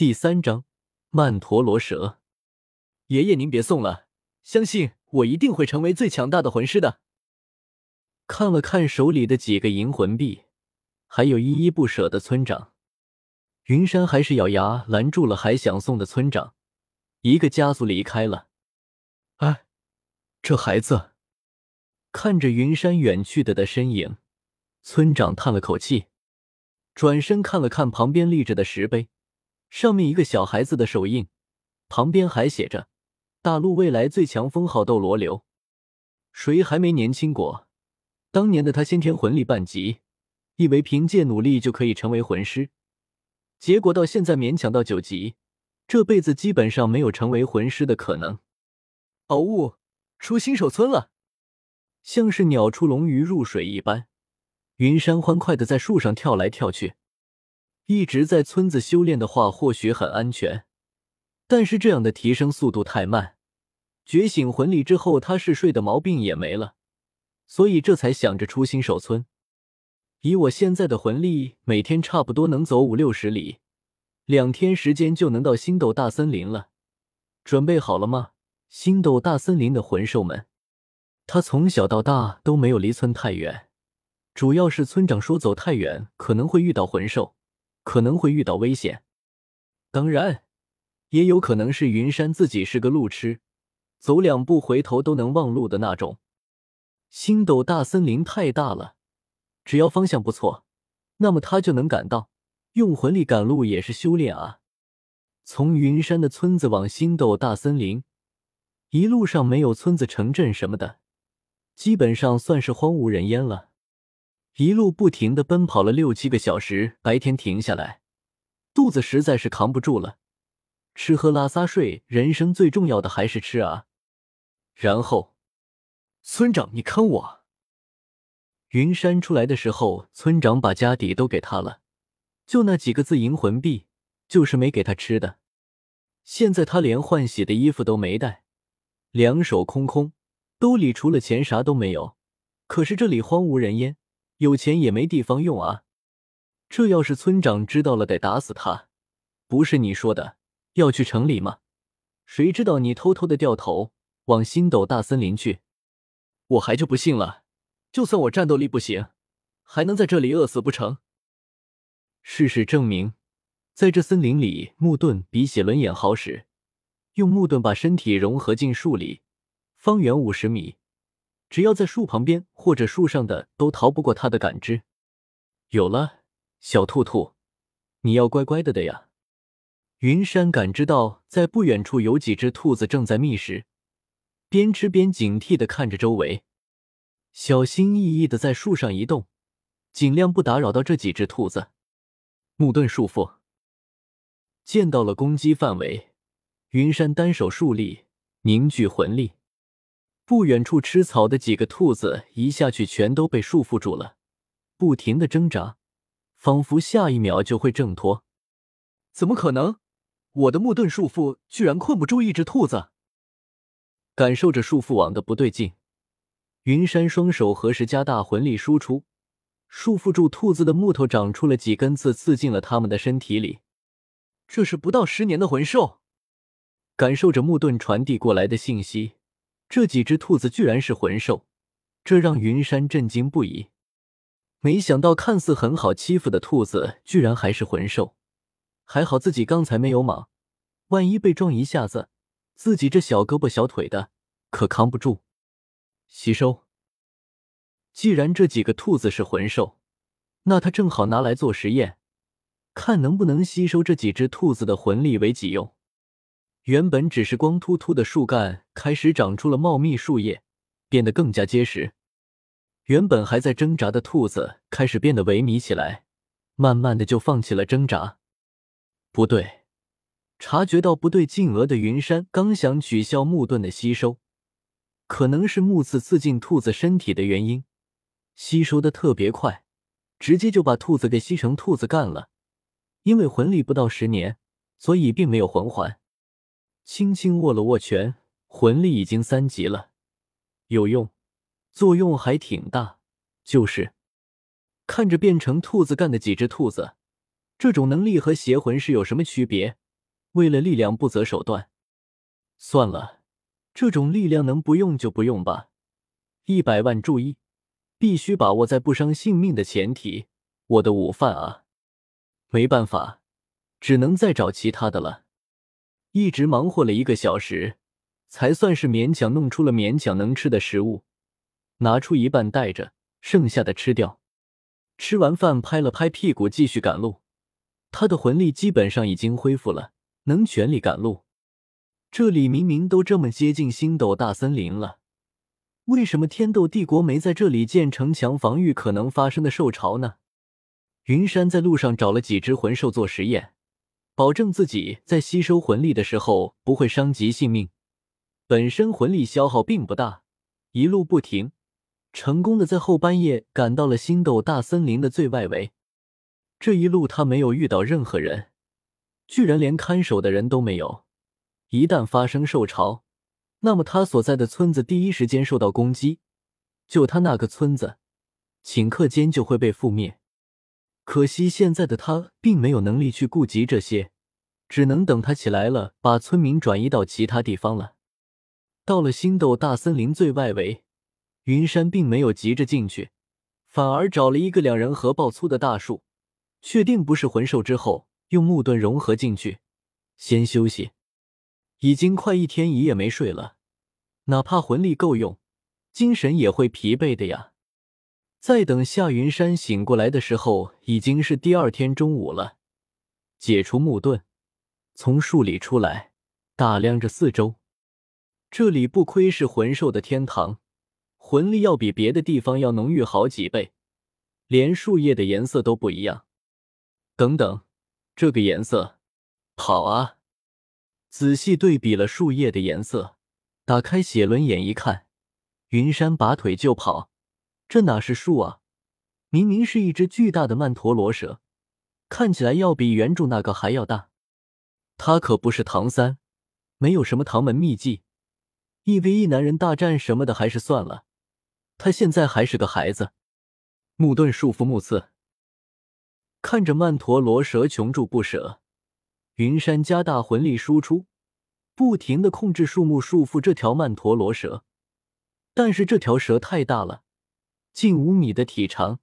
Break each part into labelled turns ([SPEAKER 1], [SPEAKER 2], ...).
[SPEAKER 1] 第三章曼陀罗蛇。爷爷，您别送了，相信我一定会成为最强大的魂师的。看了看手里的几个银魂币，还有依依不舍的村长，云山还是咬牙拦住了还想送的村长，一个加速离开了。哎，这孩子看着云山远去的的身影，村长叹了口气，转身看了看旁边立着的石碑。上面一个小孩子的手印，旁边还写着“大陆未来最强封号斗罗流”。谁还没年轻过？当年的他先天魂力半级，以为凭借努力就可以成为魂师，结果到现在勉强到九级，这辈子基本上没有成为魂师的可能。哦呜，出新手村了！像是鸟出笼、鱼入水一般，云山欢快的在树上跳来跳去。一直在村子修炼的话，或许很安全，但是这样的提升速度太慢。觉醒魂力之后，他嗜睡的毛病也没了，所以这才想着出新手村。以我现在的魂力，每天差不多能走五六十里，两天时间就能到星斗大森林了。准备好了吗，星斗大森林的魂兽们？他从小到大都没有离村太远，主要是村长说走太远可能会遇到魂兽。可能会遇到危险，当然，也有可能是云山自己是个路痴，走两步回头都能忘路的那种。星斗大森林太大了，只要方向不错，那么他就能赶到。用魂力赶路也是修炼啊。从云山的村子往星斗大森林，一路上没有村子、城镇什么的，基本上算是荒无人烟了。一路不停的奔跑了六七个小时，白天停下来，肚子实在是扛不住了。吃喝拉撒睡，人生最重要的还是吃啊。然后，村长，你坑我！云山出来的时候，村长把家底都给他了，就那几个字银魂币，就是没给他吃的。现在他连换洗的衣服都没带，两手空空，兜里除了钱啥都没有。可是这里荒无人烟。有钱也没地方用啊！这要是村长知道了，得打死他。不是你说的要去城里吗？谁知道你偷偷的掉头往星斗大森林去？我还就不信了！就算我战斗力不行，还能在这里饿死不成？事实证明，在这森林里，木盾比写轮眼好使。用木盾把身体融合进树里，方圆五十米。只要在树旁边或者树上的，都逃不过他的感知。有了，小兔兔，你要乖乖的的呀。云山感知到，在不远处有几只兔子正在觅食，边吃边警惕的看着周围，小心翼翼的在树上移动，尽量不打扰到这几只兔子。木盾束缚，见到了攻击范围，云山单手竖立，凝聚魂力。不远处吃草的几个兔子一下去全都被束缚住了，不停的挣扎，仿佛下一秒就会挣脱。怎么可能？我的木盾束缚居然困不住一只兔子！感受着束缚网的不对劲，云山双手合十，加大魂力输出，束缚住兔子的木头长出了几根刺，刺进了他们的身体里。这是不到十年的魂兽。感受着木盾传递过来的信息。这几只兔子居然是魂兽，这让云山震惊不已。没想到看似很好欺负的兔子，居然还是魂兽。还好自己刚才没有莽，万一被撞一下子，自己这小胳膊小腿的可扛不住。吸收。既然这几个兔子是魂兽，那他正好拿来做实验，看能不能吸收这几只兔子的魂力为己用。原本只是光秃秃的树干，开始长出了茂密树叶，变得更加结实。原本还在挣扎的兔子开始变得萎靡起来，慢慢的就放弃了挣扎。不对，察觉到不对劲额的云山刚想取消木盾的吸收，可能是木刺刺进兔子身体的原因，吸收的特别快，直接就把兔子给吸成兔子干了。因为魂力不到十年，所以并没有魂环。轻轻握了握拳，魂力已经三级了，有用，作用还挺大。就是看着变成兔子干的几只兔子，这种能力和邪魂是有什么区别？为了力量不择手段。算了，这种力量能不用就不用吧。一百万注意，必须把握在不伤性命的前提。我的午饭啊，没办法，只能再找其他的了。一直忙活了一个小时，才算是勉强弄出了勉强能吃的食物。拿出一半带着，剩下的吃掉。吃完饭，拍了拍屁股，继续赶路。他的魂力基本上已经恢复了，能全力赶路。这里明明都这么接近星斗大森林了，为什么天斗帝国没在这里建城墙防御可能发生的兽潮呢？云山在路上找了几只魂兽做实验，保证自己在吸收魂力的时候不会伤及性命。本身魂力消耗并不大，一路不停。成功的在后半夜赶到了星斗大森林的最外围。这一路他没有遇到任何人，居然连看守的人都没有。一旦发生兽潮，那么他所在的村子第一时间受到攻击，就他那个村子，顷刻间就会被覆灭。可惜现在的他并没有能力去顾及这些，只能等他起来了，把村民转移到其他地方了。到了星斗大森林最外围。云山并没有急着进去，反而找了一个两人合抱粗的大树，确定不是魂兽之后，用木盾融合进去，先休息。已经快一天一夜没睡了，哪怕魂力够用，精神也会疲惫的呀。再等夏云山醒过来的时候，已经是第二天中午了。解除木盾，从树里出来，打量着四周，这里不亏是魂兽的天堂。魂力要比别的地方要浓郁好几倍，连树叶的颜色都不一样。等等，这个颜色，跑啊！仔细对比了树叶的颜色，打开写轮眼一看，云山拔腿就跑。这哪是树啊？明明是一只巨大的曼陀罗蛇，看起来要比原著那个还要大。他可不是唐三，没有什么唐门秘技，一 v 一男人大战什么的还是算了。他现在还是个孩子，木盾束缚木刺，看着曼陀罗蛇穷住不舍，云山加大魂力输出，不停的控制树木束缚这条曼陀罗蛇。但是这条蛇太大了，近五米的体长，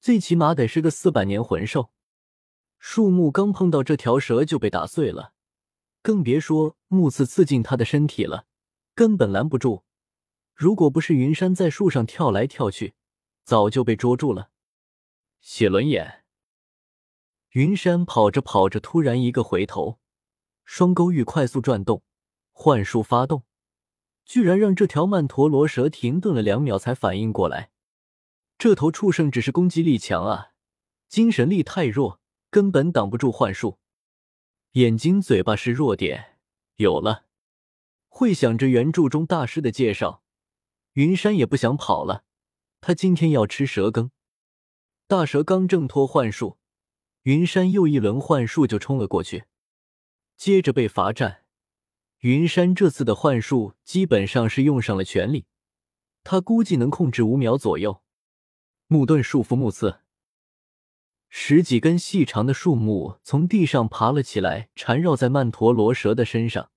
[SPEAKER 1] 最起码得是个四百年魂兽。树木刚碰到这条蛇就被打碎了，更别说木刺刺进他的身体了，根本拦不住。如果不是云山在树上跳来跳去，早就被捉住了。写轮眼，云山跑着跑着，突然一个回头，双钩玉快速转动，幻术发动，居然让这条曼陀罗蛇停顿了两秒才反应过来。这头畜生只是攻击力强啊，精神力太弱，根本挡不住幻术。眼睛、嘴巴是弱点，有了。会想着原著中大师的介绍。云山也不想跑了，他今天要吃蛇羹。大蛇刚挣脱幻术，云山又一轮幻术就冲了过去，接着被罚站。云山这次的幻术基本上是用上了全力，他估计能控制五秒左右。木盾束缚木刺，十几根细长的树木从地上爬了起来，缠绕在曼陀罗蛇的身上，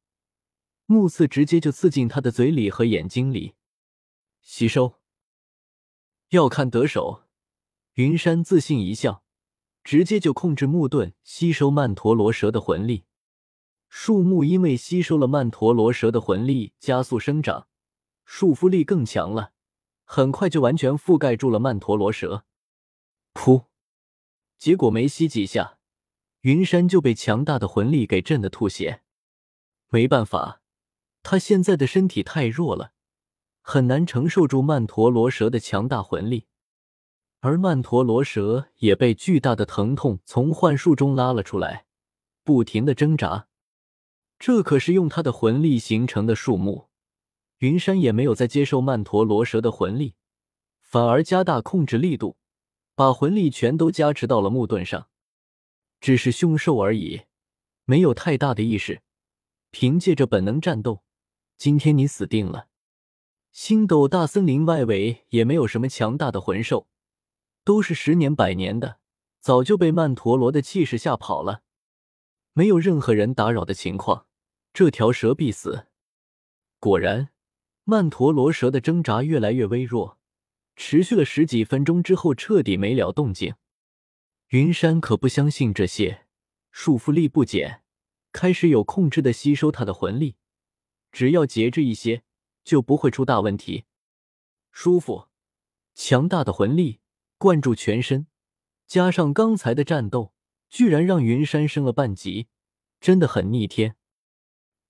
[SPEAKER 1] 木刺直接就刺进他的嘴里和眼睛里。吸收，要看得手。云山自信一笑，直接就控制木盾吸收曼陀罗蛇的魂力。树木因为吸收了曼陀罗蛇的魂力，加速生长，束缚力更强了，很快就完全覆盖住了曼陀罗蛇。噗！结果没吸几下，云山就被强大的魂力给震得吐血。没办法，他现在的身体太弱了。很难承受住曼陀罗蛇的强大魂力，而曼陀罗蛇也被巨大的疼痛从幻术中拉了出来，不停的挣扎。这可是用他的魂力形成的树木，云山也没有再接受曼陀罗蛇的魂力，反而加大控制力度，把魂力全都加持到了木盾上。只是凶兽而已，没有太大的意识，凭借着本能战斗，今天你死定了。星斗大森林外围也没有什么强大的魂兽，都是十年百年的，早就被曼陀罗的气势吓跑了。没有任何人打扰的情况，这条蛇必死。果然，曼陀罗蛇的挣扎越来越微弱，持续了十几分钟之后，彻底没了动静。云山可不相信这些，束缚力不减，开始有控制的吸收他的魂力，只要节制一些，就不会出大问题。舒服，强大的魂力灌注全身，加上刚才的战斗，居然让云山升了半级，真的很逆天。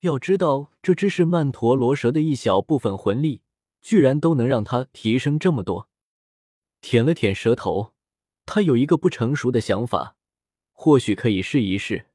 [SPEAKER 1] 要知道，这只是曼陀罗蛇的一小部分魂力，居然都能让它提升这么多。舔了舔舌头。他有一个不成熟的想法，或许可以试一试。